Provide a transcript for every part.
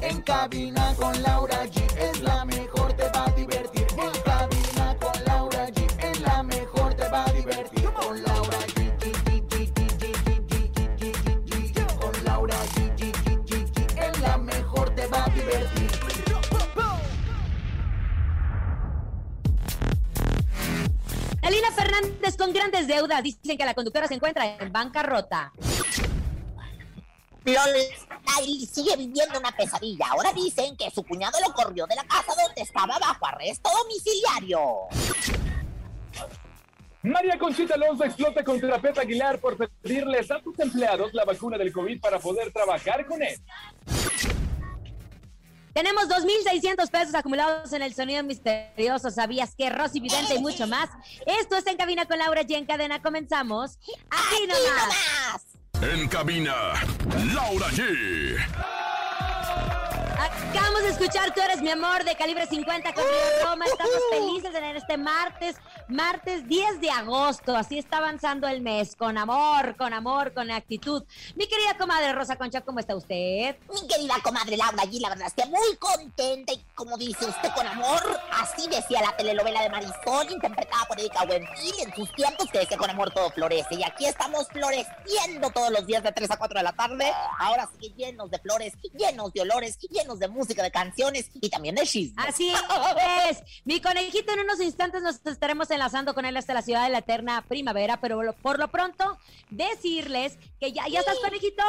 En cabina con Laura G es la mejor, te va a divertir. En cabina con Laura G es la mejor, te va a divertir. Con Laura G. Con Laura G. Es la mejor, te va a divertir. Elina Fernández con grandes deudas. Dicen que la conductora se encuentra en bancarrota. Nayli sigue viviendo una pesadilla. Ahora dicen que su cuñado lo corrió de la casa donde estaba bajo arresto domiciliario. María Conchita Alonso explota contra Pepe Aguilar por pedirles a sus empleados la vacuna del COVID para poder trabajar con él. Tenemos 2.600 pesos acumulados en el sonido misterioso. ¿Sabías que Rosy Vidente y mucho más? Esto es En Cabina con Laura y en cadena comenzamos. Aquí nomás. En cabina, Laura G. Acabamos de escuchar Tú eres mi amor de calibre 50 con Río Roma. Estamos felices en este martes, martes 10 de agosto. Así está avanzando el mes, con amor, con amor, con actitud. Mi querida comadre Rosa Concha, ¿cómo está usted? Mi querida comadre Laura allí, la verdad es que muy contenta y como dice usted con amor, así decía la telenovela de Marisol, interpretada por Erika Buenfil en sus tiempos, que decía con amor todo florece. Y aquí estamos floreciendo todos los días de 3 a 4 de la tarde. Ahora sí llenos de flores, llenos de olores, llenos de música, de canciones y también de chismes. Así es. Mi conejito, en unos instantes nos estaremos enlazando con él hasta la ciudad de la eterna primavera, pero por lo pronto, decirles que ya, ¿ya estás, conejito?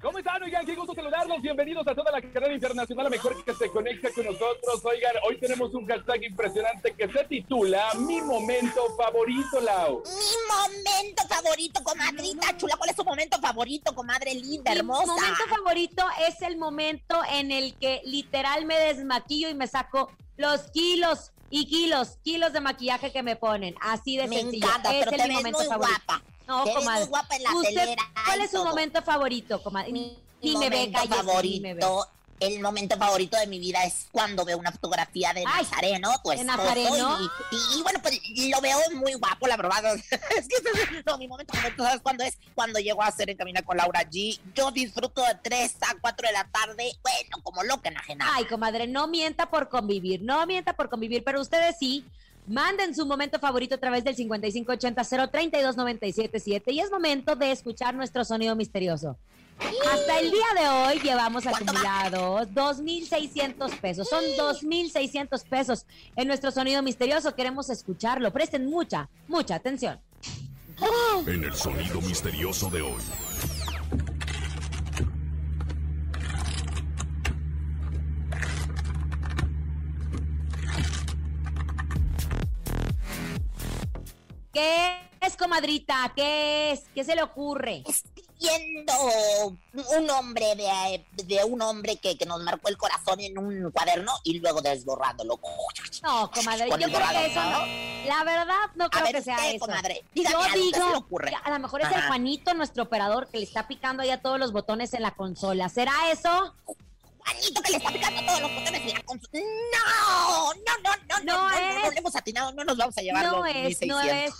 ¿Cómo están? Oigan, qué gusto saludarlos. Bienvenidos a toda la carrera internacional, la mejor que se conecta con nosotros. Oigan, hoy tenemos un hashtag impresionante que se titula Mi momento favorito, Lau. Mi momento favorito, comadrita chula. ¿Cuál es tu momento favorito, comadre linda, hermosa? Mi momento favorito es el momento en el que literal me desmaquillo y me saco los kilos y kilos, kilos de maquillaje que me ponen. Así de Me sencillo. encanta, Ese pero es te mi ves momento muy favorito. guapa. No, Te ves comadre. muy guapa en la ¿Usted telera cuál es su todo. momento favorito, comadre? Mi, ve, momento ve. favorito, el momento favorito de mi vida es cuando veo una fotografía de Ay, Nazareno, tu ¿de esposo, Nazareno? Y, y, bueno, pues lo veo muy guapo, la verdad. Es que no, mi momento favorito, ¿sabes cuándo es? Cuando llego a hacer En Camina con Laura G. Yo disfruto de 3 a 4 de la tarde, bueno, como loca enajenada. Ay, comadre, no mienta por convivir, no mienta por convivir, pero ustedes sí. Manden su momento favorito a través del 5580-032-977 y es momento de escuchar nuestro sonido misterioso. Hasta el día de hoy llevamos acumulados 2.600 pesos. Son 2.600 pesos en nuestro sonido misterioso. Queremos escucharlo. Presten mucha, mucha atención. En el sonido misterioso de hoy. ¿Qué es, comadrita? ¿Qué es? ¿Qué se le ocurre? escribiendo un hombre de, de un hombre que, que nos marcó el corazón en un cuaderno y luego desborrándolo. No, comadre, Con yo creo que eso no. La verdad, no A creo ver, que sea usted, eso. comadre, dígame yo algo, ¿qué se le digo, ocurre? a lo mejor es el. Juanito, nuestro operador, que le está picando ya todos los botones en la consola. ¿Será eso? Juanito que le está picando todos los botones en la. No, no, no, no, no, No no, es. no, no, le hemos atinado, no nos vamos a llevar No los es, no 1600. es.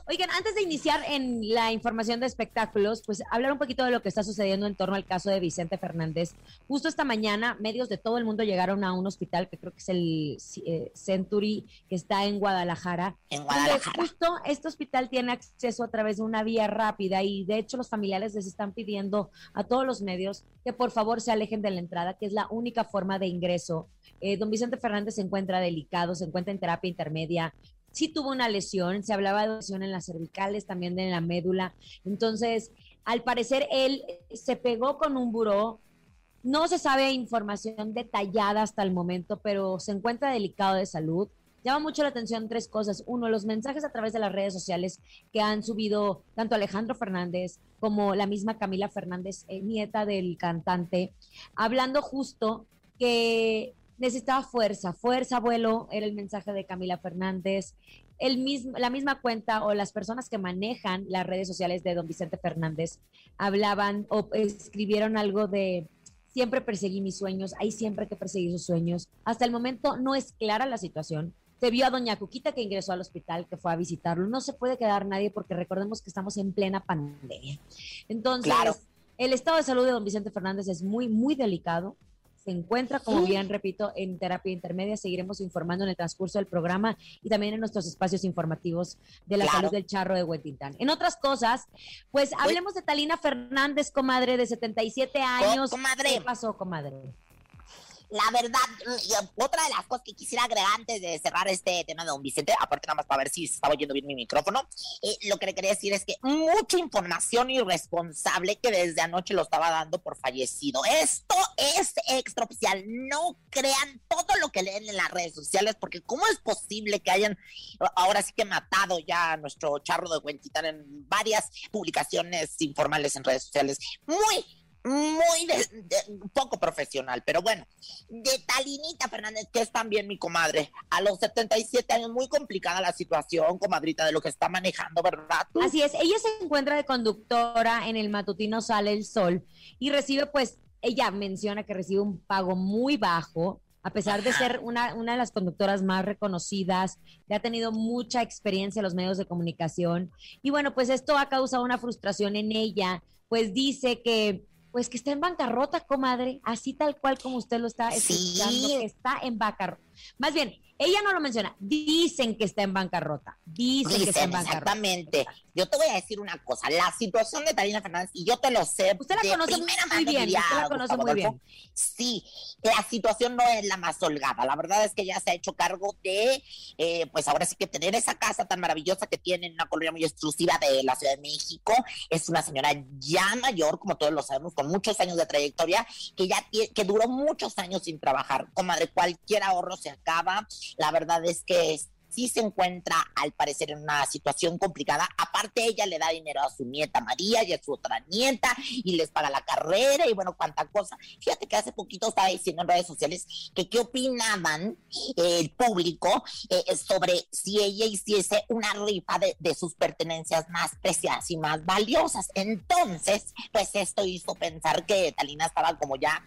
Oigan, antes de iniciar en la información de espectáculos, pues hablar un poquito de lo que está sucediendo en torno al caso de Vicente Fernández. Justo esta mañana, medios de todo el mundo llegaron a un hospital que creo que es el eh, Century, que está en Guadalajara. En Guadalajara. justo este hospital tiene acceso a través de una vía rápida y de hecho los familiares les están pidiendo a todos los medios que por favor se alejen de la entrada, que es la única forma de ingreso. Eh, don Vicente Fernández se encuentra delicado, se encuentra en terapia intermedia, sí tuvo una lesión, se hablaba de lesión en las cervicales, también de la médula. Entonces, al parecer él se pegó con un buró. No se sabe información detallada hasta el momento, pero se encuentra delicado de salud. Llama mucho la atención tres cosas. Uno, los mensajes a través de las redes sociales que han subido tanto Alejandro Fernández como la misma Camila Fernández, eh, nieta del cantante, hablando justo que necesitaba fuerza, fuerza, abuelo, era el mensaje de Camila Fernández. El mismo, la misma cuenta o las personas que manejan las redes sociales de don Vicente Fernández hablaban o escribieron algo de siempre perseguí mis sueños, hay siempre que perseguir sus sueños. Hasta el momento no es clara la situación. Se vio a doña Cuquita que ingresó al hospital, que fue a visitarlo. No se puede quedar nadie porque recordemos que estamos en plena pandemia. Entonces, Claro. el estado de salud de don Vicente Fernández es muy, muy delicado. Se encuentra, como bien repito, en terapia intermedia. Seguiremos informando en el transcurso del programa y también en nuestros espacios informativos de la Claro. salud del charro de Huetintán. En otras cosas, pues hablemos de Talina Fernández, comadre, de 77 años. comadre. ¿Qué pasó, comadre? La verdad, mm, otra de las cosas que quisiera agregar antes de cerrar este tema de don Vicente, aparte nada más para ver si estaba oyendo bien mi micrófono, eh, lo que le quería decir es que mucha información irresponsable que desde anoche lo estaba dando por fallecido. Esto es extraoficial. No crean todo lo que leen en las redes sociales, porque ¿cómo es posible que hayan ahora sí que matado ya a nuestro charro de Huentitán en varias publicaciones informales en redes sociales? Muy muy de- de- poco profesional, pero bueno, de Talinita Fernández, que es también mi comadre, a los 77 años, muy complicada la situación, comadrita, de lo que está manejando, ¿verdad? tú? Así es, ella se encuentra de conductora en el matutino Sale el Sol y recibe, pues, ella menciona que recibe un pago muy bajo, a pesar de ser una, una de las conductoras más reconocidas, que ha tenido mucha experiencia en los medios de comunicación. Y bueno, pues esto ha causado una frustración en ella, pues dice que pues que está en bancarrota, comadre, así tal cual como usted lo está Sí. escuchando, que está en bancarrota. Más bien, ella no lo menciona, dicen que está en bancarrota, dicen, que está en bancarrota. exactamente. Yo te voy a decir una cosa, la situación de Talina Fernández, y yo te lo sé. Usted la conoce muy bien, usted la conoce Gustavo muy Adolfo. bien. Sí, la situación no es la más holgada. La verdad es que ya se ha hecho cargo de, eh, pues ahora sí que tener esa casa tan maravillosa que tiene en una colonia muy exclusiva de la Ciudad de México. Es una señora ya mayor, como todos lo sabemos, con muchos años de trayectoria, que ya que duró muchos años sin trabajar. Comadre, cualquier ahorro se acaba. La verdad es que sí se encuentra al parecer en una situación complicada. Aparte ella le da dinero a su nieta María y a su otra nieta y les paga la carrera y bueno, cuánta cosa. Fíjate que hace poquito estaba diciendo en redes sociales que qué opinaban eh, el público eh, sobre si ella hiciese una rifa de, de sus pertenencias más preciadas y más valiosas. Entonces, pues esto hizo pensar que Talina estaba como ya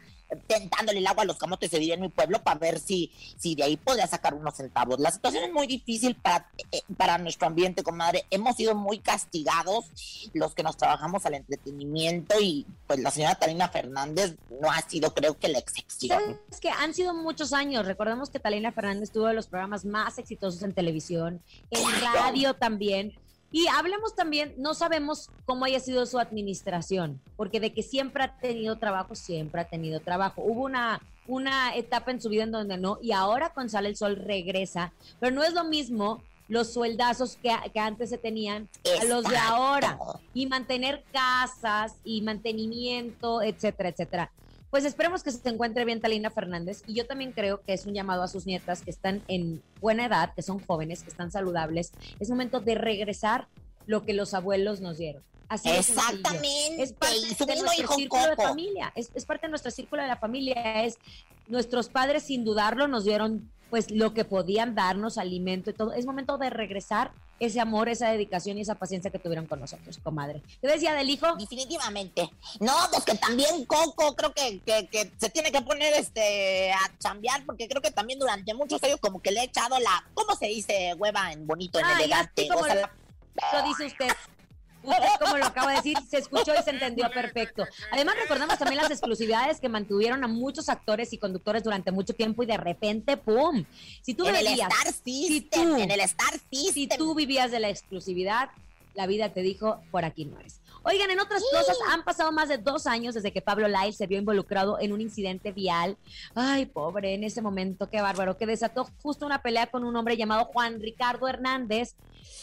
tentándole el agua a los camotes, se diría en mi pueblo, para ver si, si de ahí podía sacar unos centavos. La situación es muy difícil para, eh, para nuestro ambiente, comadre. Hemos sido muy castigados los que nos trabajamos al entretenimiento y pues la señora Talina Fernández no ha sido, creo que, la excepción. ¿Sabes que han sido muchos años? Recordemos que Talina Fernández tuvo de los programas más exitosos en televisión, en radio también. Y hablemos también, no sabemos cómo haya sido su administración, porque de que siempre ha tenido trabajo, siempre ha tenido trabajo. Hubo una, una etapa en su vida en donde no, y ahora con Sale el Sol regresa, pero no es lo mismo los sueldazos que, que antes se tenían a los de ahora y mantener casas y mantenimiento, etcétera, etcétera. Pues esperemos que se encuentre bien Talina Fernández y yo también creo que es un llamado a sus nietas que están en buena edad, que son jóvenes, que están saludables. Es momento de regresar lo que los abuelos nos dieron. Así. Exactamente. Es parte y de nuestro círculo de familia, es, es parte de nuestro círculo de la familia, es nuestros padres sin dudarlo nos dieron pues lo que podían darnos, alimento y todo. Es momento de regresar ese amor, esa dedicación y esa paciencia que tuvieron con nosotros, comadre. ¿Qué decía del hijo? Definitivamente. No, pues que también Coco creo que, que, que se tiene que poner este a chambear porque creo que también durante muchos años como que le he echado la, ¿cómo se dice hueva en bonito, en Ay, elegante? así como O sea, lo- la- Lo dice usted. Usted, como lo acaba de decir, se escuchó y se entendió perfecto. Además, recordamos también las exclusividades que mantuvieron a muchos actores y conductores durante mucho tiempo y de repente, ¡pum! Si tú en el veías, Star System, tú- en el Star si tú vivías de la exclusividad, la vida te dijo, por aquí no eres. Oigan, en otras cosas, han pasado más de dos años desde que Pablo Lyle se vio involucrado en un incidente vial. Ay, pobre, en ese momento, qué bárbaro, que desató justo una pelea con un hombre llamado Juan Ricardo Hernández.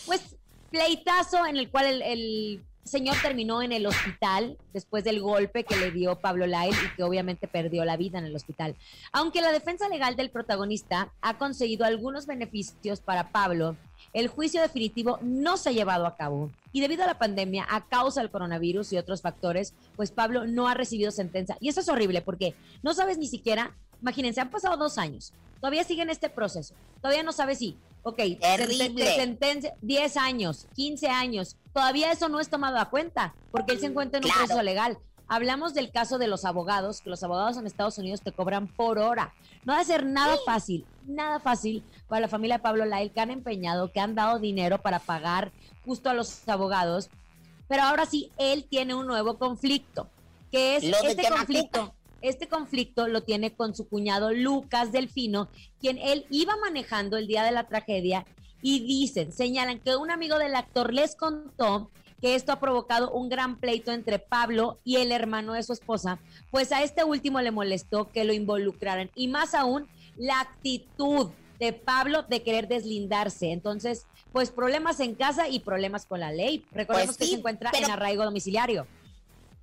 Pues, pleitazo en el cual el, señor terminó en el hospital después del golpe que le dio Pablo Lyle y que obviamente perdió la vida en el hospital. Aunque la defensa legal del protagonista ha conseguido algunos beneficios para Pablo, el juicio definitivo no se ha llevado a cabo y debido a la pandemia, a causa del coronavirus y otros factores, pues Pablo no ha recibido sentencia. Y eso es horrible porque no sabes ni siquiera Imagínense, han pasado dos años. Todavía sigue en este proceso. Todavía no sabe si, ok, Terrible. te sentencia 10 años, 15 años. Todavía eso no es tomado a cuenta porque él se encuentra en un Claro. proceso legal. Hablamos del caso de los abogados, que los abogados en Estados Unidos te cobran por hora. No va a ser nada fácil, nada fácil para la familia de Pablo Lael, que han empeñado, que han dado dinero para pagar justo a los abogados. Pero ahora sí, él tiene un nuevo conflicto, que es Lo este conflicto. Este conflicto lo tiene con su cuñado Lucas Delfino, quien él iba manejando el día de la tragedia y dicen, señalan que un amigo del actor les contó que esto ha provocado un gran pleito entre Pablo y el hermano de su esposa, pues a este último le molestó que lo involucraran y más aún la actitud de Pablo de querer deslindarse. Entonces, pues problemas en casa y problemas con la ley. Recordemos Pues que se encuentra pero- en arraigo domiciliario.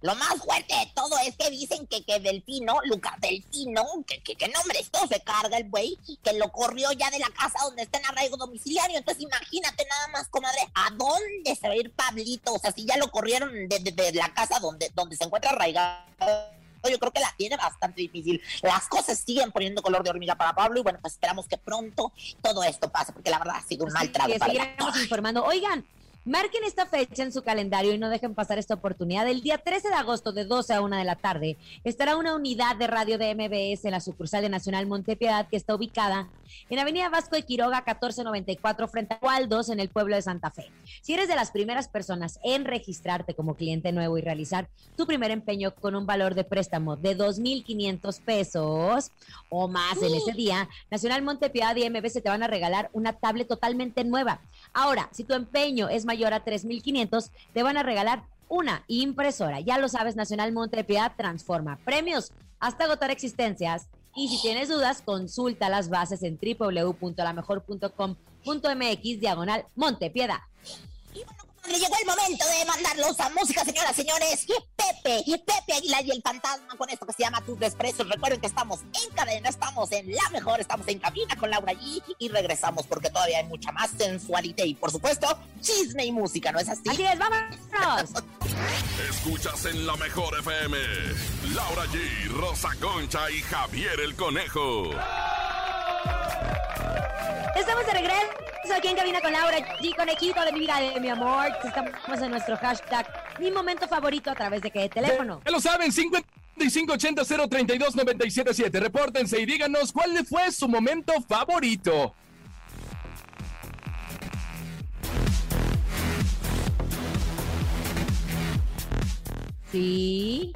Lo más fuerte de todo es que dicen que, que Delfino, Lucas Delfino, que, que, que nombre esto se carga el güey, que lo corrió ya de la casa donde está en arraigo domiciliario. Entonces imagínate nada más, comadre, ¿a dónde se va a ir Pablito? O sea, si ya lo corrieron de, de- de la casa donde, donde se encuentra arraigado. Yo creo que la tiene bastante difícil. Las cosas siguen poniendo color de hormiga para Pablo y bueno, pues esperamos que pronto todo esto pase, porque la verdad ha sido un mal trago que para él. seguiremos informando. Oigan, marquen esta fecha en su calendario y no dejen pasar esta oportunidad. El día 13 de agosto de 12 a 1 de la tarde estará una unidad de radio de MBS en la sucursal de Nacional Montepiedad que está ubicada en Avenida Vasco de Quiroga 1494 frente a Waldos en el pueblo de Santa Fe. Si eres de las primeras personas en registrarte como cliente nuevo y realizar tu primer empeño con un valor de préstamo de 2.500 pesos o más en ese día, Nacional Montepiedad y MBS te van a regalar una tablet totalmente nueva. Ahora, si tu empeño es mayor a 3.500, te van a regalar una impresora. Ya lo sabes, Nacional Montepiedad transforma premios hasta agotar existencias. Y si tienes dudas, consulta las bases en www.lamejor.com.mx diagonal Montepiedad. Le llegó el momento de mandarlos a música, señoras, señores. Pepe, Pepe Aguilar y el fantasma con esto que se llama Tus Desprecios. Recuerden que estamos en cadena, estamos en la mejor, estamos en cabina con Laura G. Y regresamos porque todavía hay mucha más sensualidad y, por supuesto, chisme y música, ¿no es así? Así es, vámonos. Escuchas en la mejor FM. Laura G, Rosa Concha y Javier el Conejo. Estamos de regreso aquí en Cabina con Laura G, conejito de mi vida, de mi amor. Estamos en nuestro hashtag, mi momento favorito a través de qué teléfono. Ya lo saben, 5580-032-977. Repórtense y díganos cuál fue su momento favorito. Sí.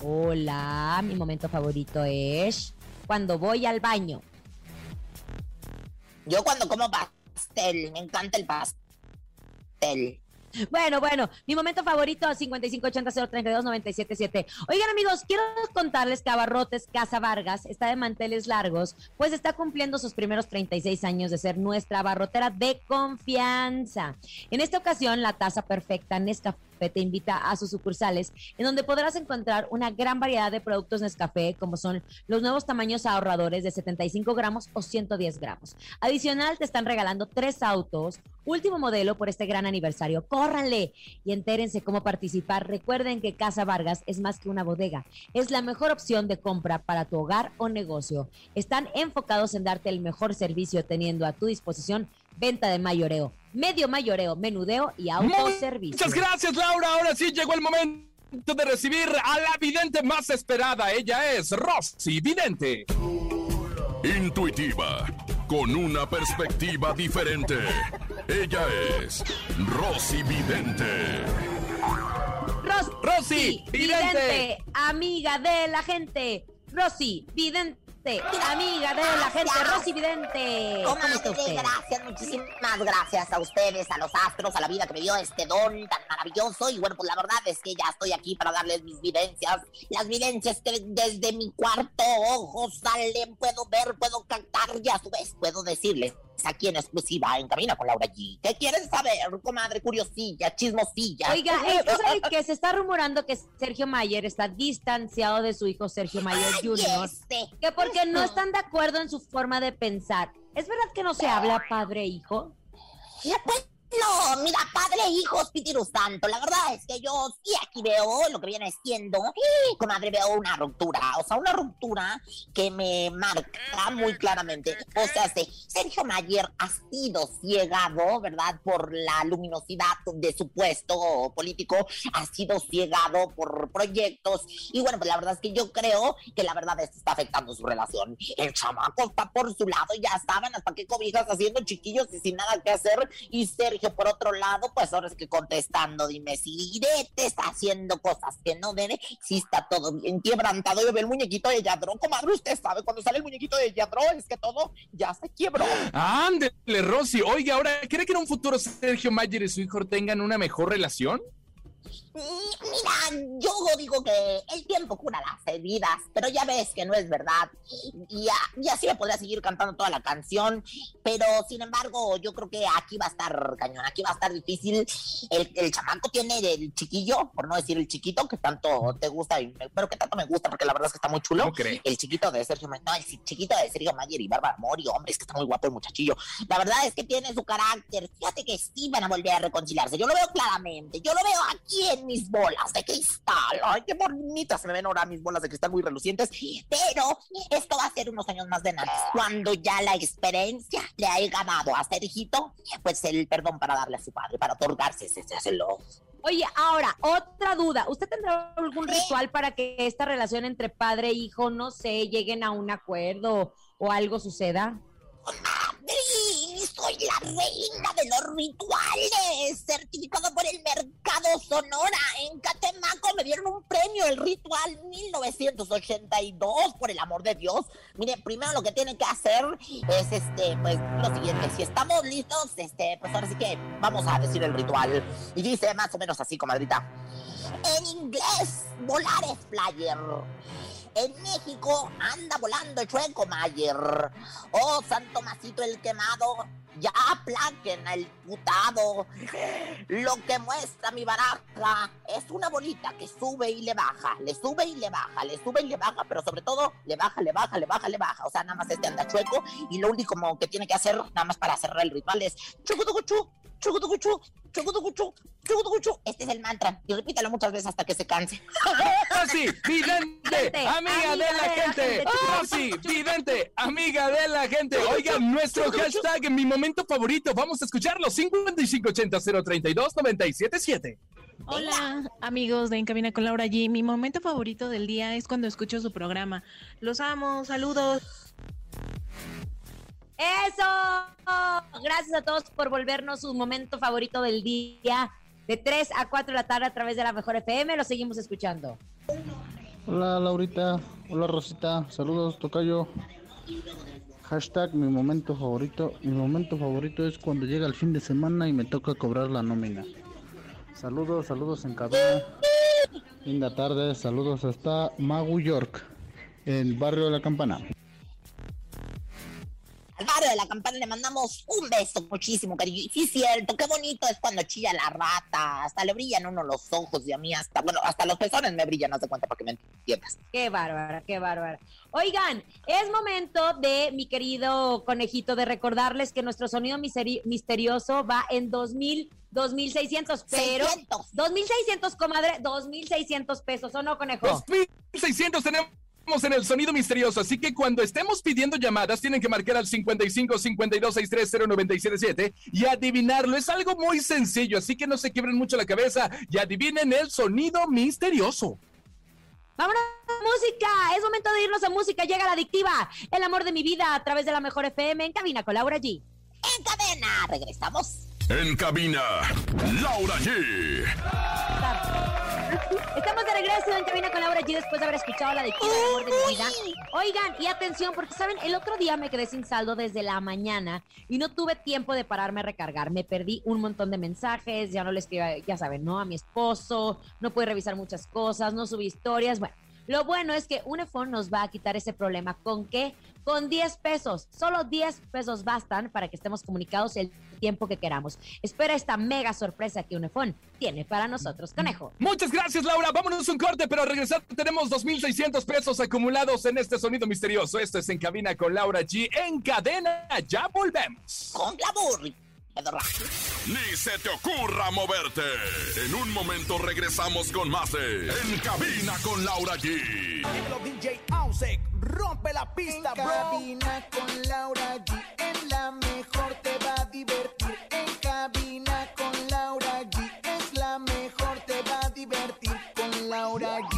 Hola, mi momento favorito es cuando voy al baño. Yo cuando como pastel, me encanta el pastel. Bueno, bueno, mi momento favorito 5580-032-977. Oigan amigos, quiero contarles que Abarrotes Casa Vargas está de manteles largos, pues está cumpliendo sus primeros 36 años de ser nuestra abarrotera de confianza. En esta ocasión, la taza perfecta Nescafé te invita a sus sucursales, en donde podrás encontrar una gran variedad de productos Nescafé, como son los nuevos tamaños ahorradores de 75 gramos o 110 gramos. Adicional, te están regalando tres autos, último modelo por este gran aniversario. Córranle y entérense cómo participar. Recuerden que Casa Vargas es más que una bodega, es la mejor opción de compra para tu hogar o negocio. Están enfocados en darte el mejor servicio, teniendo a tu disposición venta de mayoreo, medio mayoreo, menudeo y autoservicio. Muchas gracias, Laura. Ahora sí llegó el momento de recibir a la vidente más esperada. Ella es Rosy Vidente. Intuitiva, con una perspectiva diferente. Ella es Rosy Vidente. Ros- Rosy Vidente. amiga de la gente. Rosy Vidente, amiga de la gente. Rosy Vidente. ¿Cómo está usted? gracias, muchísimas gracias a ustedes, a los astros, a la vida que me dio este don tan maravilloso. Y bueno, pues la verdad es que ya estoy aquí para darles mis vivencias. Las vivencias que desde mi cuarto ojo salen, puedo ver, puedo cantar y a su vez puedo decirles aquí en exclusiva en Camina con Laura G. ¿Qué quieren saber, comadre? Curiosilla, chismosilla. Oiga, es que, ¿sabe que se está rumorando que Sergio Mayer está distanciado de su hijo Sergio Mayer Ay, Jr. este. Que porque no están de acuerdo en su forma de pensar. ¿Es verdad que no se habla padre-hijo? Pues No, mira, padre e hijo, Espíritu Santo. La verdad es que yo sí aquí veo lo que viene siendo, comadre, veo una ruptura. O sea, una ruptura que me marca muy claramente. O sea, Sergio Mayer ha sido ciegado, ¿verdad? Por la luminosidad de su puesto político, ha sido ciegado por proyectos. Y bueno, pues la verdad es que yo creo que la verdad esto está afectando su relación. El chamaco está por su lado, ya saben hasta qué cobijas haciendo chiquillos y sin nada que hacer. Y Sergio que por otro lado, pues ahora es que contestando, dime si te está haciendo cosas que no debe, si está todo bien quebrantado. Yo veo el muñequito de Yadro, comadre, usted sabe, cuando sale el muñequito de Yadro es que todo ya se quiebró. Ándele, Rosy. Oiga, ahora, ¿cree que en un futuro Sergio Mayer y su hijo tengan una mejor relación? Mira, yo digo que el tiempo cura las heridas, pero ya ves que no es verdad. Y, ya, así me podría seguir cantando toda la canción, pero sin embargo, yo creo que aquí va a estar cañón, aquí va a estar difícil. El, el chamaco tiene el chiquillo, por no decir el chiquito, que tanto te gusta, y, pero que tanto me gusta, porque la verdad es que está muy chulo. El chiquito de Sergio no, el chiquito de Sergio Mayer y Bárbara Mori, hombre, es que está muy guapo el muchachillo. La verdad es que tiene su carácter. Fíjate que sí van a volver a reconciliarse. Yo lo veo claramente, yo lo veo aquí en mis bolas de cristal. Ay, qué bonitas se me ven ahora mis bolas de cristal muy relucientes. Pero esto va a ser unos años más de nada. Cuando ya la experiencia le haya dado a Sergito, pues el perdón para darle a su padre, para otorgarse ese celo. Oye, ahora, otra duda. ¿Usted tendrá algún ritual para que esta relación entre padre e hijo, no sé, lleguen a un acuerdo o algo suceda? Soy la reina de los rituales, certificado por el Mercado Sonora. En Catemaco me dieron un premio, el ritual 1982, por el amor de Dios. Mire, primero lo que tienen que hacer es este, pues lo siguiente. Si estamos listos, este, pues ahora sí que vamos a decir el ritual. Y dice más o menos así, comadrita. En inglés, volar es flyer. En México anda volando el chueco Mayer. Oh, Santo Masito el quemado. Ya aplaquen al putado. Lo que muestra mi baraja es una bolita que sube y le baja, le sube y le baja, le sube y le baja, pero sobre todo le baja, le baja, le baja, le baja. O sea, nada más este anda chueco y lo único que tiene que hacer, nada más para cerrar el ritual, es chucutucuchu, chucutucuchu. Este es el mantra. Y repítalo muchas veces hasta que se canse. Rosy, vidente, amiga, de la gente. Rosy, vidente, amiga de la gente. Oigan, nuestro hashtag en mi momento favorito. Vamos a escucharlo. 5580 032 977. Hola amigos de En Cabina con Laura G. Mi momento favorito del día es cuando escucho su programa. Los amo, saludos. Eso. Gracias a todos por volvernos su momento favorito del día. De 3 a 4 de la tarde a través de la Mejor FM. Lo seguimos escuchando. Hola Laurita. Hola Rosita. Saludos, Tocayo. Hashtag mi momento favorito. Mi momento favorito es cuando llega el fin de semana y me toca cobrar la nómina. Saludos, saludos en cabina. Linda tarde, saludos hasta Magu York, el barrio de la Campana. De la campana le mandamos un beso muchísimo, cariño. Y sí, cierto, qué bonito es cuando chilla la rata. Hasta le brillan uno los ojos y a mí hasta, bueno, hasta los pezones me brillan, no se cuenta para que me entiendas. Qué bárbara, qué bárbara. Oigan, es momento de, mi querido conejito, de recordarles que nuestro sonido misterioso va en 2000 2.600, pero... 2.600, comadre, 2.600 pesos, ¿o no, conejo? 2.600 tenemos en el sonido misterioso, así que cuando estemos pidiendo llamadas tienen que marcar al 55 52 630 977 y adivinarlo. Es algo muy sencillo, así que no se quiebren mucho la cabeza y adivinen el sonido misterioso. Vámonos a música, es momento de irnos a música, llega la adictiva, el amor de mi vida a través de la mejor FM en cabina con Laura G. En cadena, regresamos. En cabina, Laura G. Regreso en cabina con Laura G después de haber escuchado la de el amor de mi vida. Oigan, y atención, porque saben, el otro día me quedé sin saldo desde la mañana y no tuve tiempo de pararme a recargar. Me perdí un montón de mensajes, ya no le escribí, ya saben, ¿no? A mi esposo, no pude revisar muchas cosas, no subí historias. Bueno, lo bueno es que Unifón nos va a quitar ese problema. ¿Con qué? Con 10 pesos. Solo 10 pesos bastan para que estemos comunicados el tiempo que queramos. Espera esta mega sorpresa que Unifón tiene para nosotros, conejo. Muchas gracias, Laura. Vámonos un corte, pero al regresar tenemos 2.600 pesos acumulados en este sonido misterioso. Esto es En Cabina con Laura G. En cadena, ya volvemos. Con glamour. ni se te ocurra moverte. En un momento regresamos con más de En Cabina con Laura G. Dímelo, DJ Ausek, rompe la pista, en cabina con Laura G. En la mejor te va divertir. En cabina con Laura G. Es la mejor, te va a divertir. Con Laura G.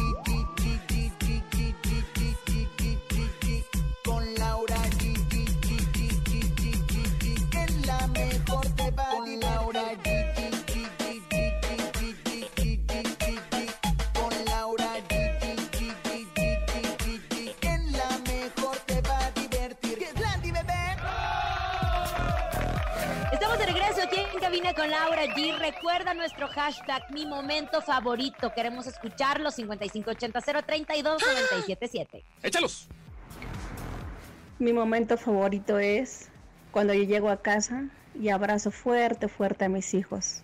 cabina con Laura G. Recuerda nuestro hashtag, mi momento favorito. Queremos escucharlo, 5580-032-977. Échalos. Mi momento favorito es cuando yo llego a casa y abrazo fuerte, fuerte a mis hijos.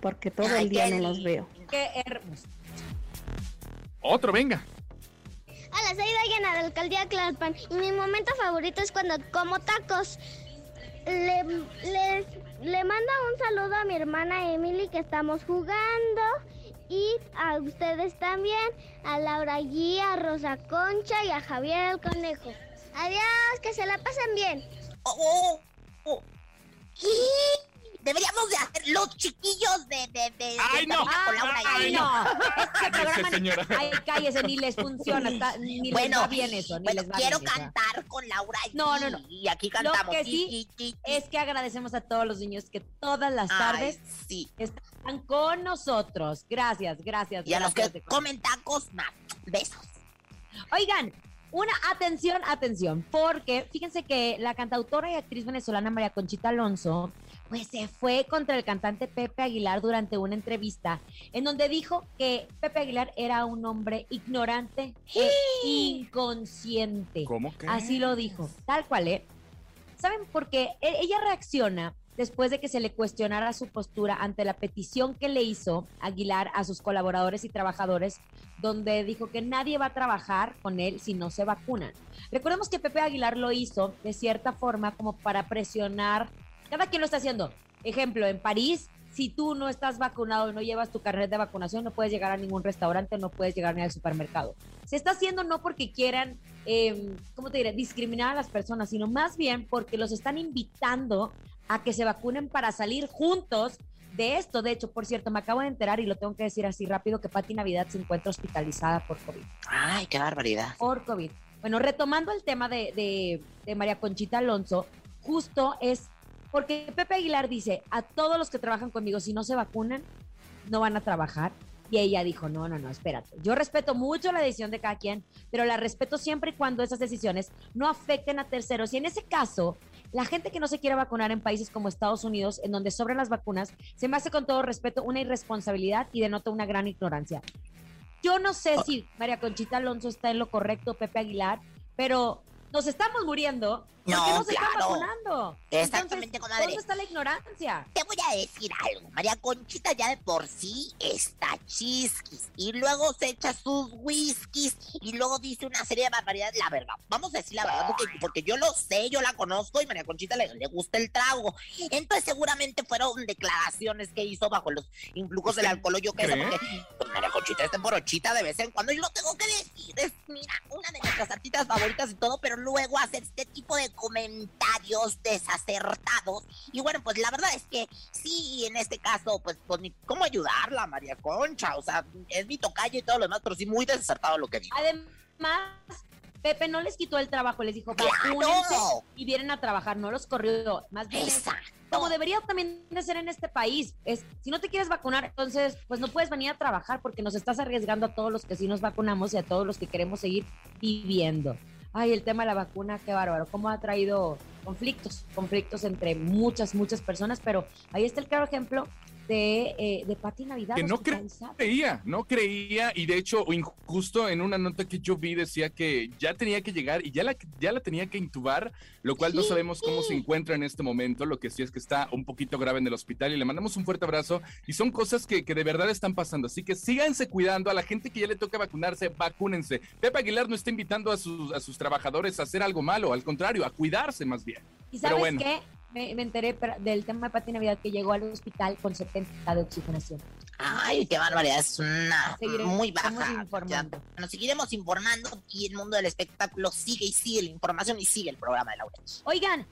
Porque todo el día no los veo. Qué hermoso. Otro, venga. Hola, soy Dayana de la alcaldía Tlalpan y mi momento favorito es cuando como tacos. Le, le, le mando un saludo a mi hermana Emily que estamos jugando y a ustedes también, a Laura G, a Rosa Concha y a Javier el Conejo. Adiós, que se la pasen bien. Oh, oh, oh. Deberíamos de hacer los chiquillos de, de, de, ¡Ay, de no! Cabina con Laura Ay, no. Este programa, señora. ay, cállese, ni les funciona, está- ni les Bueno, va bien eso, ni bueno, les va quiero bien cantar con Laura G. No, no, no. Y aquí Lo cantamos. que Ti, sí es que agradecemos a todos los niños que todas las Ay, tardes sí. están con nosotros. Gracias, gracias. Y a los que comen tacos, más. Besos. Oigan, una atención, atención, porque fíjense que la cantautora y actriz venezolana María Conchita Alonso, pues se fue contra el cantante Pepe Aguilar durante una entrevista en donde dijo que Pepe Aguilar era un hombre ignorante e inconsciente. ¿Cómo que? Así lo dijo, tal cual, ¿eh? ¿Saben por qué? E- Ella reacciona después de que se le cuestionara su postura ante la petición que le hizo Aguilar a sus colaboradores y trabajadores, donde dijo que nadie va a trabajar con él si no se vacunan. Recordemos que Pepe Aguilar lo hizo de cierta forma como para presionar, cada quien lo está haciendo. Ejemplo, en París, si tú no estás vacunado y no llevas tu carnet de vacunación, no puedes llegar a ningún restaurante, no puedes llegar ni al supermercado. Se está haciendo no porque quieran, eh, ¿cómo te diré?, discriminar a las personas, sino más bien porque los están invitando a que se vacunen para salir juntos de esto. De hecho, por cierto, me acabo de enterar y lo tengo que decir así rápido que Pati Navidad se encuentra hospitalizada por COVID. Ay, qué barbaridad. Por COVID. Bueno, retomando el tema de, de- de María Conchita Alonso, justo es porque Pepe Aguilar dice, a todos los que trabajan conmigo, si no se vacunan, no van a trabajar. Y ella dijo, no, no, no, espérate. Yo respeto mucho la decisión de cada quien, pero la respeto siempre y cuando esas decisiones no afecten a terceros. Y en ese caso, la gente que no se quiere vacunar en países como Estados Unidos, en donde sobran las vacunas, se me hace con todo respeto una irresponsabilidad y denota una gran ignorancia. Yo no sé si María Conchita Alonso está en lo correcto, Pepe Aguilar, pero nos estamos muriendo porque No, no, se están vacunando. Exactamente, Entonces, comadre. ¿Dónde está la ignorancia? Te voy a decir algo. María Conchita ya de por sí está chisquis. Y luego se echa sus whiskies. Y luego dice una serie de barbaridades. La verdad. Vamos a decir la verdad. Porque, porque yo lo sé, yo la conozco. Y María Conchita le, le gusta el trago. Entonces seguramente fueron declaraciones que hizo bajo los influjos del alcohol o yo qué sé. Porque pues, María Conchita es temporochita de vez en cuando. Y lo tengo que decir. Es, mira, una de nuestras artistas favoritas y todo. Pero luego hace este tipo de comentarios desacertados. Y bueno, pues la verdad es que sí, en este caso, pues, pues cómo ayudarla, María Concha. O sea, es mi tocayo y todo lo demás, pero sí muy desacertado lo que dijo. Además, Pepe no les quitó el trabajo, les dijo, ¡Claro! y vienen a trabajar, no los corrió. Más bien, Exacto. como debería también de ser en este país. Es, si no te quieres vacunar, entonces, pues no puedes venir a trabajar porque nos estás arriesgando a todos los que sí nos vacunamos y a todos los que queremos seguir viviendo. Ay, el tema de la vacuna, qué bárbaro, cómo ha traído conflictos, conflictos entre muchas, muchas personas, pero ahí está el claro ejemplo de, eh, de Pati Navidad. que no creía, no creía y de hecho justo en una nota que yo vi decía que ya tenía que llegar y ya la, ya la tenía que intubar, lo cual no sabemos cómo se encuentra en este momento, lo que sí es que está un poquito grave en el hospital y le mandamos un fuerte abrazo y son cosas que, que de verdad están pasando, así que síganse cuidando a la gente que ya le toca vacunarse, vacúnense. Pepe Aguilar no está invitando a sus, a sus trabajadores a hacer algo malo, al contrario, a cuidarse más bien. ¿Y Pero bueno. qué? Me, me enteré del tema de Pati Navidad que llegó al hospital con 70 de oxigenación. Ay, qué barbaridad, es una Seguiremos muy baja. informando. Nos seguiremos informando y el mundo del espectáculo sigue y sigue la información y sigue el programa de Laura. Oigan,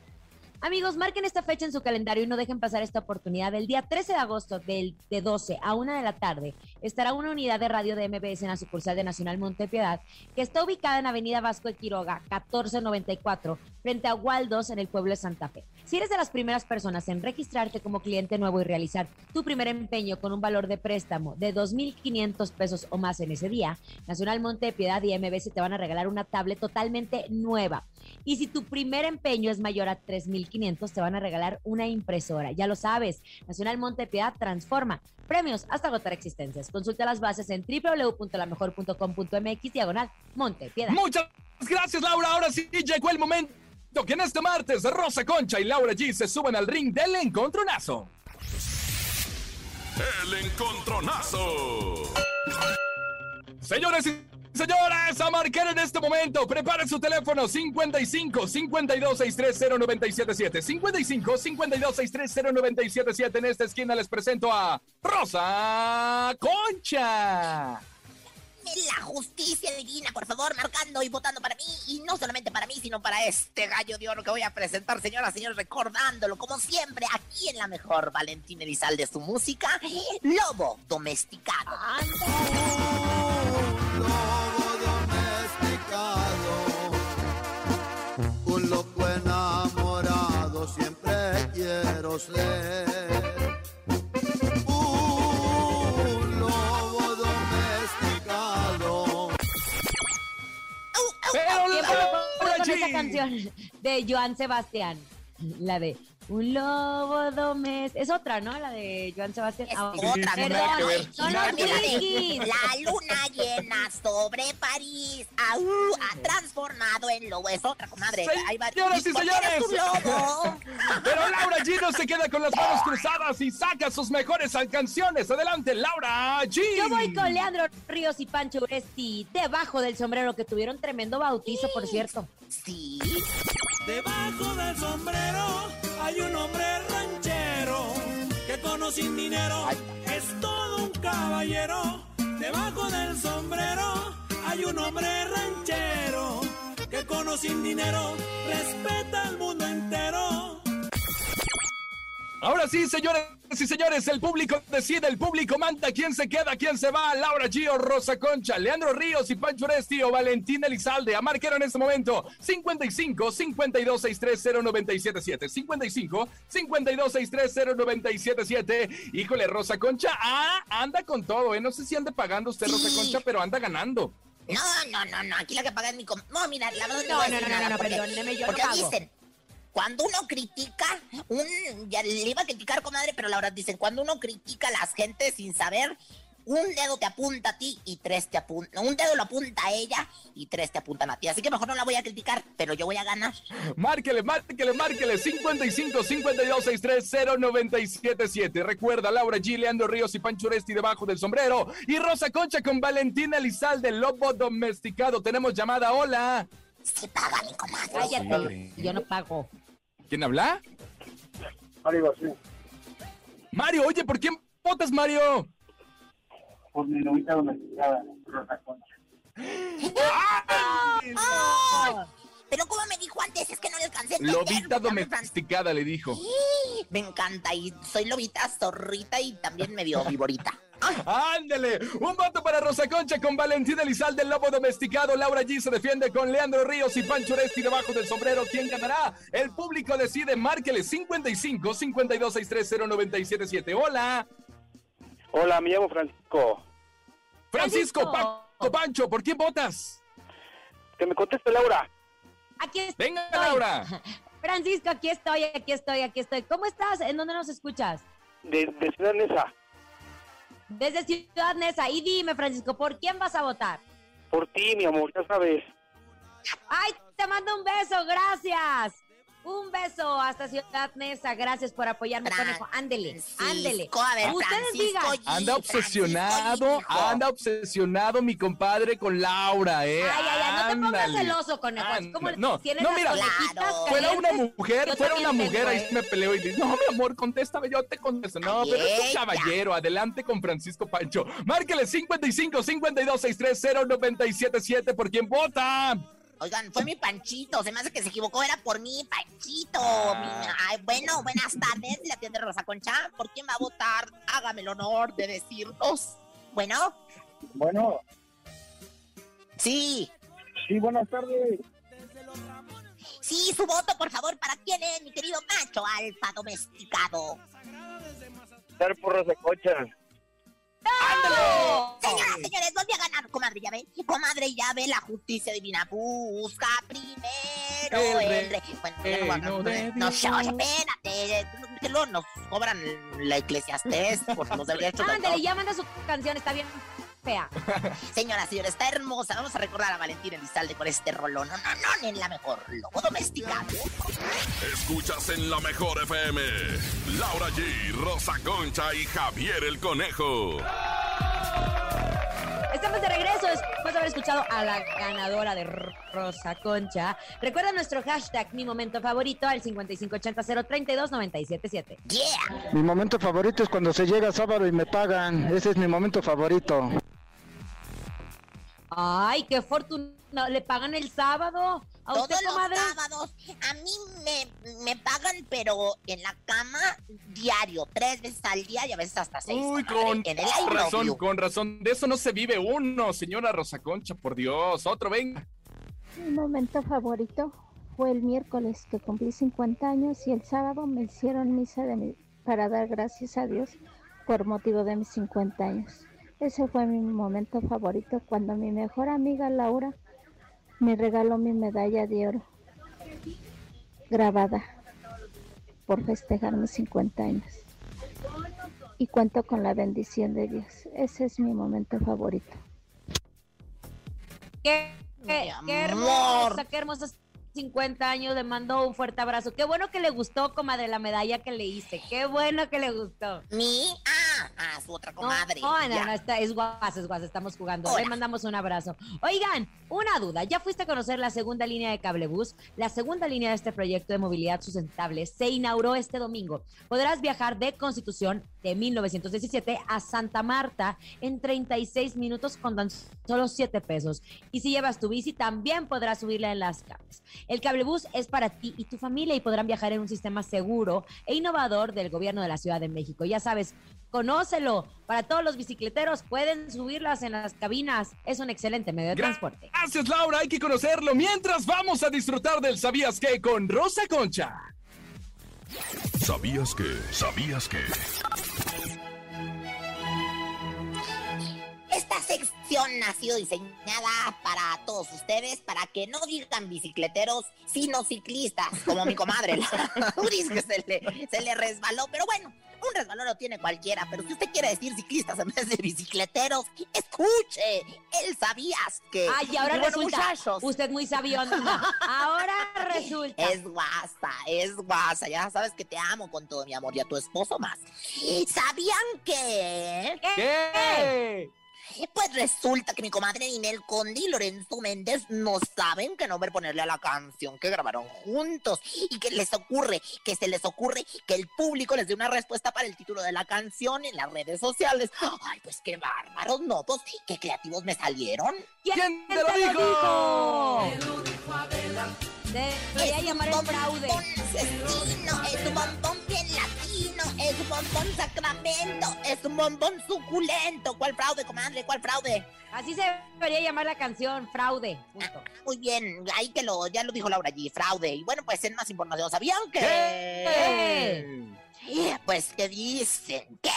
amigos, marquen esta fecha en su calendario y no dejen pasar esta oportunidad. El día 13 de agosto, del, de 12 a 1 de la tarde, estará una unidad de radio de MBS en la sucursal de Nacional Montepiedad, que está ubicada en Avenida Vasco de Quiroga, 1494, frente a Waldos, en el pueblo de Santa Fe. Si eres de las primeras personas en registrarte como cliente nuevo y realizar tu primer empeño con un valor de préstamo de 2.500 pesos o más en ese día, Nacional Montepiedad y MBS te van a regalar una tablet totalmente nueva. Y si tu primer empeño es mayor a 3.500, te van a regalar una impresora. Ya lo sabes, Nacional Montepiedad transforma. Premios hasta agotar existencias. Consulta las bases en www.lamejor.com.mx diagonal Montepiedad. Muchas gracias, Laura. Ahora sí llegó el momento que en este martes Rosa Concha y Laura G se suben al ring del encontronazo. El encontronazo. Señores y señores, a marcar en este momento. Preparen su teléfono 55 52 630 977. 55 52 630 977. En esta esquina les presento a Rosa Concha. La justicia divina, por favor, marcando y votando para mí. Y no solamente para mí, sino para este gallo de oro que voy a presentar, señoras y señores, recordándolo, como siempre, aquí en la mejor Valentín Elizalde, su música, Lobo Domesticado. Un ser. Un lobo domesticado. Pero con esa canción de Joan Sebastián. La de Un lobo doméstico. Es otra, ¿no? La de Joan Sebastián. Ah, ok. Otra, Perdón, nada que ver. Son Y los también la luna llena sobre París au, ha transformado en lobo. Es otra, comadre. Señoras y ¿Por qué eres señores. lobo? Pero Laura G no se queda con las manos cruzadas y saca sus mejores canciones. Adelante, Laura G. Yo voy con Leandro Ríos y Pancho Uresti debajo del sombrero que tuvieron tremendo bautizo, por cierto. Sí. Debajo del sombrero hay un hombre ranchero que con o sin dinero es todo un caballero. Debajo del sombrero hay un hombre ranchero que con o sin dinero respeta al mundo entero. Ahora sí, señores y señores, el público decide, el público manda quién se queda, quién se va. Laura G o Rosa Concha, Leandro Ríos y Pancho Oresti o Valentín Elizalde. A marcar en este momento 55 52 630 977. 55 52 630 977. Híjole, Rosa Concha, ah, anda con todo, ¿eh? No sé si ande pagando usted, Rosa Concha, pero anda ganando. No, no, no, no. Aquí la que paga es mi com... No, mira, la verdad No, no, no, no, no, porque- perdóneme, yo no Porque pago. dicen, cuando uno critica, un... Ya le iba a criticar, comadre, pero la verdad dicen, cuando uno critica a las gentes sin saber, un dedo te apunta a ti y tres te apuntan... Un dedo lo apunta a ella y tres te apuntan a ti. Así que mejor no la voy a criticar, pero yo voy a ganar. Márquele, márquele, márquele. 55 52 630 977. Recuerda, Laura G, Leandro Ríos y Pancho Oresti debajo del sombrero. Y Rosa Concha con Valentina Elizalde, lobo domesticado. Tenemos llamada. Hola. Se paga, mi comadre. Cállate, yo no pago. ¿Quién habla? Mario García, Mario, oye, ¿por quién votas, Mario? por mi novita domesticada, Rosa Concha. ¡Ay! Pero como me dijo antes, es que no le alcancé a Lobita domesticada, le dijo. francés. Me encanta y soy lobita, zorrita y también medio viborita. ¡Ándele! Un voto para Rosa Concha con Valentina Elizalde, el lobo domesticado. Laura G se defiende con Leandro Ríos y Pancho Oresti debajo del sombrero. ¿Quién ganará? El público decide. Márquele 55 52 630 977. Hola. Hola, me llamo Francisco. Francisco, Francisco. Paco, Pancho, ¿por quién votas? Que me conteste Laura. Aquí estoy. Venga, Laura. Francisco, aquí estoy, aquí estoy, aquí estoy. ¿Cómo estás? ¿En dónde nos escuchas? De, de Ciudad Neza. Desde Ciudad Neza. Y dime, Francisco, ¿por quién vas a votar? Por ti, mi amor, ya sabes. ¡Ay, te mando un beso! ¡Gracias! Un beso hasta Ciudad Neza. Gracias por apoyarme, conejo. Ándele, ándele. a ver, Ustedes Francisco digan. Anda obsesionado, anda obsesionado mi compadre con Laura, ¿eh? Ay, ay, ay, no te pongas celoso, conejo. Es como No, tienes no, las mira, conejitas fuera una mujer, fuera una mujer, tengo, ahí ¿eh? me peleo y dice, no, mi amor, contéstame, yo te contesto. No, pero es un caballero, adelante con Francisco Pancho. Márquele 55 52 630 977 por quien vota. Oigan, fue mi Panchito, se me hace que se equivocó, era por mí, Panchito. Mi- ay, bueno, buenas tardes, la tienda Rosa Concha. ¿Por quién va a votar? Hágame el honor de decirnos. Bueno, Bueno, sí, sí, buenas tardes. sí, su voto, por favor, ¿para quién es, mi querido macho alfa domesticado? Estar por Rosa Concha. Señoras, señores, volví a ganar, comadre, ya ve. Comadre, ya ve, la justicia divina. Busca primero El el rey. Bueno, ya no, no, reino de no, no, espérate, que luego nos cobran la eclesiastés por los derechos de Ándale, ya manda su canción, está bien fea. Señora, señora, está hermosa. Vamos a recordar a Valentín Elizalde con este rolón. No, no, no, en la mejor. Lobo domesticado. Escuchas en la mejor FM. Laura G, Rosa Concha y Javier el Conejo. Estamos de regreso después de haber escuchado a la ganadora de Rosa Concha. Recuerda nuestro hashtag, mi momento favorito, al 5580-032-977. Yeah. Mi momento favorito es cuando se llega sábado y me pagan. Ese es mi momento favorito. Ay, qué fortuna. ¿Le pagan el sábado? ¿A Todos usted, los sábados a mí me, me pagan, pero en la cama diario, tres veces al día y a veces hasta seis. Uy, comadre. con en el razón, con razón. De eso no se vive uno, señora Rosa Concha, por Dios. Otro, venga. Mi momento favorito fue el miércoles que cumplí 50 años y el sábado me hicieron misa de mi- para dar gracias a Dios por motivo de mis 50 años. Ese fue mi momento favorito cuando mi mejor amiga Laura me regaló mi medalla de oro grabada por festejar mis 50 años. Y cuento con la bendición de Dios. Ese es mi momento favorito. Qué, qué, qué hermosa, qué hermosa 50 años. Le mando un fuerte abrazo. Qué bueno que le gustó, comadre, la medalla que le hice. Qué bueno que le gustó. ¿Mi? Ah, su otra comadre. No, no, Ya. no, está, es guas, es guas, estamos jugando. Hola. Le mandamos un abrazo. Oigan, una duda. ¿Ya fuiste a conocer la segunda línea de cablebús? La segunda línea de este proyecto de movilidad sustentable se inauguró este domingo. Podrás viajar de Constitución de 1917 a Santa Marta en 36 minutos con tan solo 7 pesos. Y si llevas tu bici, también podrás subirla en las cables. El cablebús es para ti y tu familia y podrán viajar en un sistema seguro e innovador del gobierno de la Ciudad de México. Ya sabes, conócelo. Para todos los bicicleteros, pueden subirlas en las cabinas. Es un excelente medio de transporte. Gracias, Laura. Hay que conocerlo. Mientras vamos a disfrutar del ¿Sabías qué? con Rosa Concha. ¿Sabías que? ¿Sabías que? Esta sección ha sido diseñada para todos ustedes, para que no digan bicicleteros, sino ciclistas, como mi comadre, la Uris, que se le, se le resbaló. Pero bueno, un resbalón lo tiene cualquiera, pero si usted quiere decir ciclistas en vez de bicicleteros, escuche, él sabías que... Ay, y ahora Y bueno, resulta, muchachos, usted muy sabionda. Ahora resulta. es guasa, es guasa. Ya sabes que te amo con todo mi amor y a tu esposo más. ¿Sabían que...? ¿Qué? Pues resulta que mi comadre Ninel Conde y Lorenzo Méndez no saben que no ver ponerle a la canción que grabaron juntos y que les ocurre, que se les ocurre que el público les dé una respuesta para el título de la canción en las redes sociales. Ay, pues qué bárbaros, no, pues qué creativos me salieron. ¿Quién te lo dijo? Debería llamar el fraude. es un bombón es un bombón sacramento, es un bombón suculento. ¿Cuál fraude, comadre? ¿Cuál fraude? Así se debería llamar la canción, fraude. Punto. Muy bien, ahí que lo, ya lo dijo Laura allí, fraude. Y bueno, pues en más información, ¿sabían que? ¿Qué? Pues que dicen, ¿qué?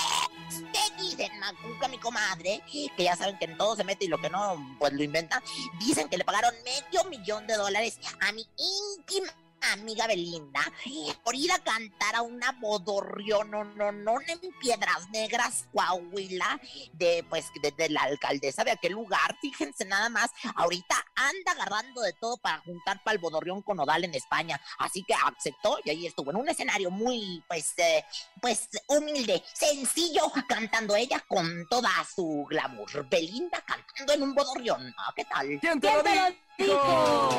¿Qué dicen, Macuca, mi comadre? Que ya saben que en todo se mete y lo que no, pues lo inventa. Dicen que le pagaron medio millón de dólares a mi íntima amiga Belinda por ir a cantar a una bodorrión, no, no, no, en Piedras Negras, Coahuila, de pues de, de la alcaldesa de aquel lugar. Fíjense nada más, ahorita anda agarrando de todo para juntar para el bodorrión con Odal en España. Así que aceptó y ahí estuvo en un escenario muy, pues, eh, pues humilde, sencillo, cantando ella con toda su glamour. Belinda cantando en un bodorrión. ¿Qué tal? ¿Quién te lo dijo?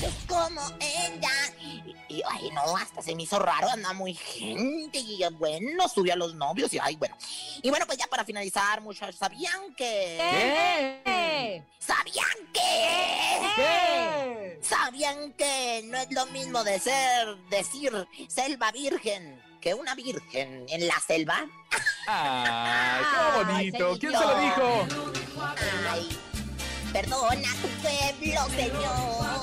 Muchos como ella. Y, y, ay, no, hasta se me hizo raro, anda muy gente. Y bueno, subió a los novios y ay, bueno. Y bueno, pues ya para finalizar, muchachos, ¿sabían que. ¿Qué? ¿Sabían que? ¿Qué? ¿Sabían que no es lo mismo de ser, decir selva virgen que una virgen en la selva? Ay, qué bonito. ¿Quién se lo dijo? Ay, perdona tu pueblo, Señor.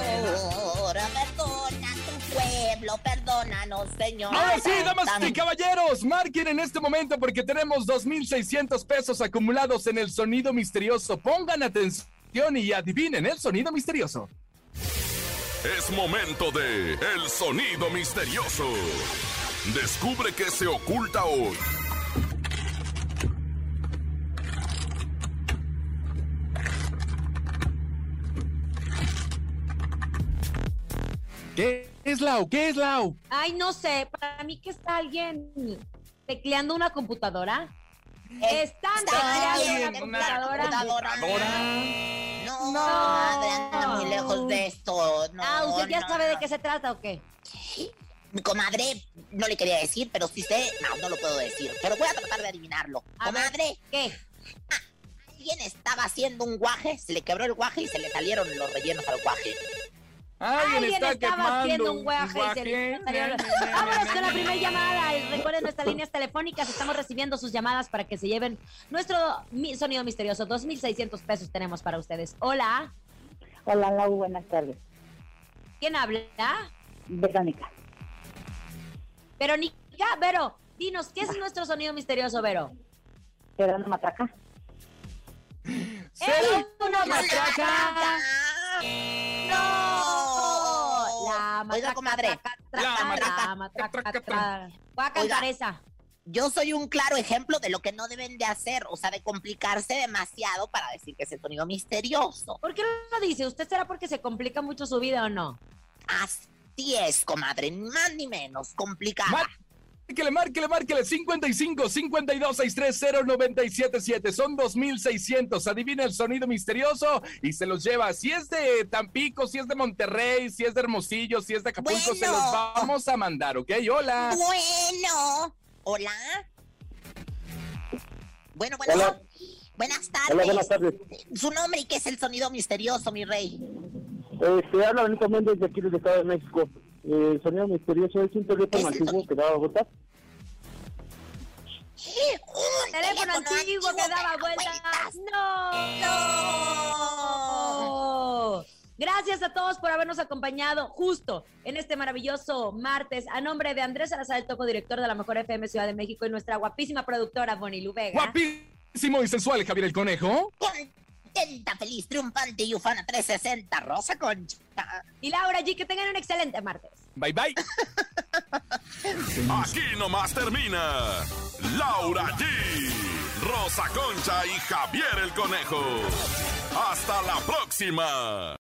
Perdona tu pueblo, perdónanos, Señor. Ahora sí, damas y caballeros, marquen en este momento porque tenemos 2.600 pesos acumulados en el sonido misterioso. Pongan atención y adivinen el sonido misterioso. Es momento de El Sonido Misterioso. Descubre qué se oculta hoy. ¿Qué es Lau? ¿Qué es Lau? Ay, no sé, para mí que está alguien tecleando una computadora. Están Está tecleando una computadora. computadora. No, No. madre, anda muy lejos de esto. No, Ah, ¿usted ya no, sabe de qué se trata o qué? Mi comadre, no le quería decir, pero sí sé, no, no lo puedo decir. Pero voy a tratar de adivinarlo. A ver, comadre, ¿Qué? alguien estaba haciendo un guaje, se le quebró el guaje y se le salieron los rellenos al guaje. Alguien está estaba haciendo un guaje y se le Vámonos con la primera llamada. Recuerden nuestras líneas telefónicas. Estamos recibiendo sus llamadas para que se lleven nuestro sonido misterioso. 2.600 pesos tenemos para ustedes. Hola. Hola, Lau, buenas tardes. ¿Quién habla? Verónica. Verónica. Vero, dinos, ¿qué es nuestro sonido misterioso, Vero? ¿Era una matraca? ¡Es una matraca! ¡No! Matraca, comadre. Voy a cantar Oiga. esa. Yo soy un claro ejemplo de lo que no deben de hacer, o sea, de complicarse demasiado para decir que es el sonido misterioso. ¿Por qué no lo dice? ¿Usted será porque se complica mucho su vida o no? Así es, comadre, ni más ni menos, complicada. Márquele, márquele, márquele. 55 52 630 977. Son 2600. Adivina el sonido misterioso y se los lleva. Si es de Tampico, si es de Monterrey, si es de Hermosillo, si es de Acapulco, se los vamos a mandar, ¿ok? Hola. Bueno, hola. Bueno, bueno. Hola. Buenas tardes. Hola, buenas tardes. Su nombre y qué es el sonido misterioso, mi rey. Eh, se habla Benito Méndez de aquí del Estado de México. Eh, el sonido misterioso es un teléfono antiguo que daba vueltas. Un Teléfono antiguo que daba vueltas. ¡No! Gracias a todos por habernos acompañado justo en este maravilloso martes. A nombre de Andrés Salazar, el Toco, director de la Mejor FM Ciudad de México, y nuestra guapísima productora Bonnie Luvega. Guapísimo y sensual, Javier el Conejo. Contenta, feliz, triunfante y ufana 360, Rosa Concha. Y Laura G, que tengan un excelente martes. Bye, bye. Aquí nomás termina Laura G, Rosa Concha y Javier el Conejo. Hasta la próxima.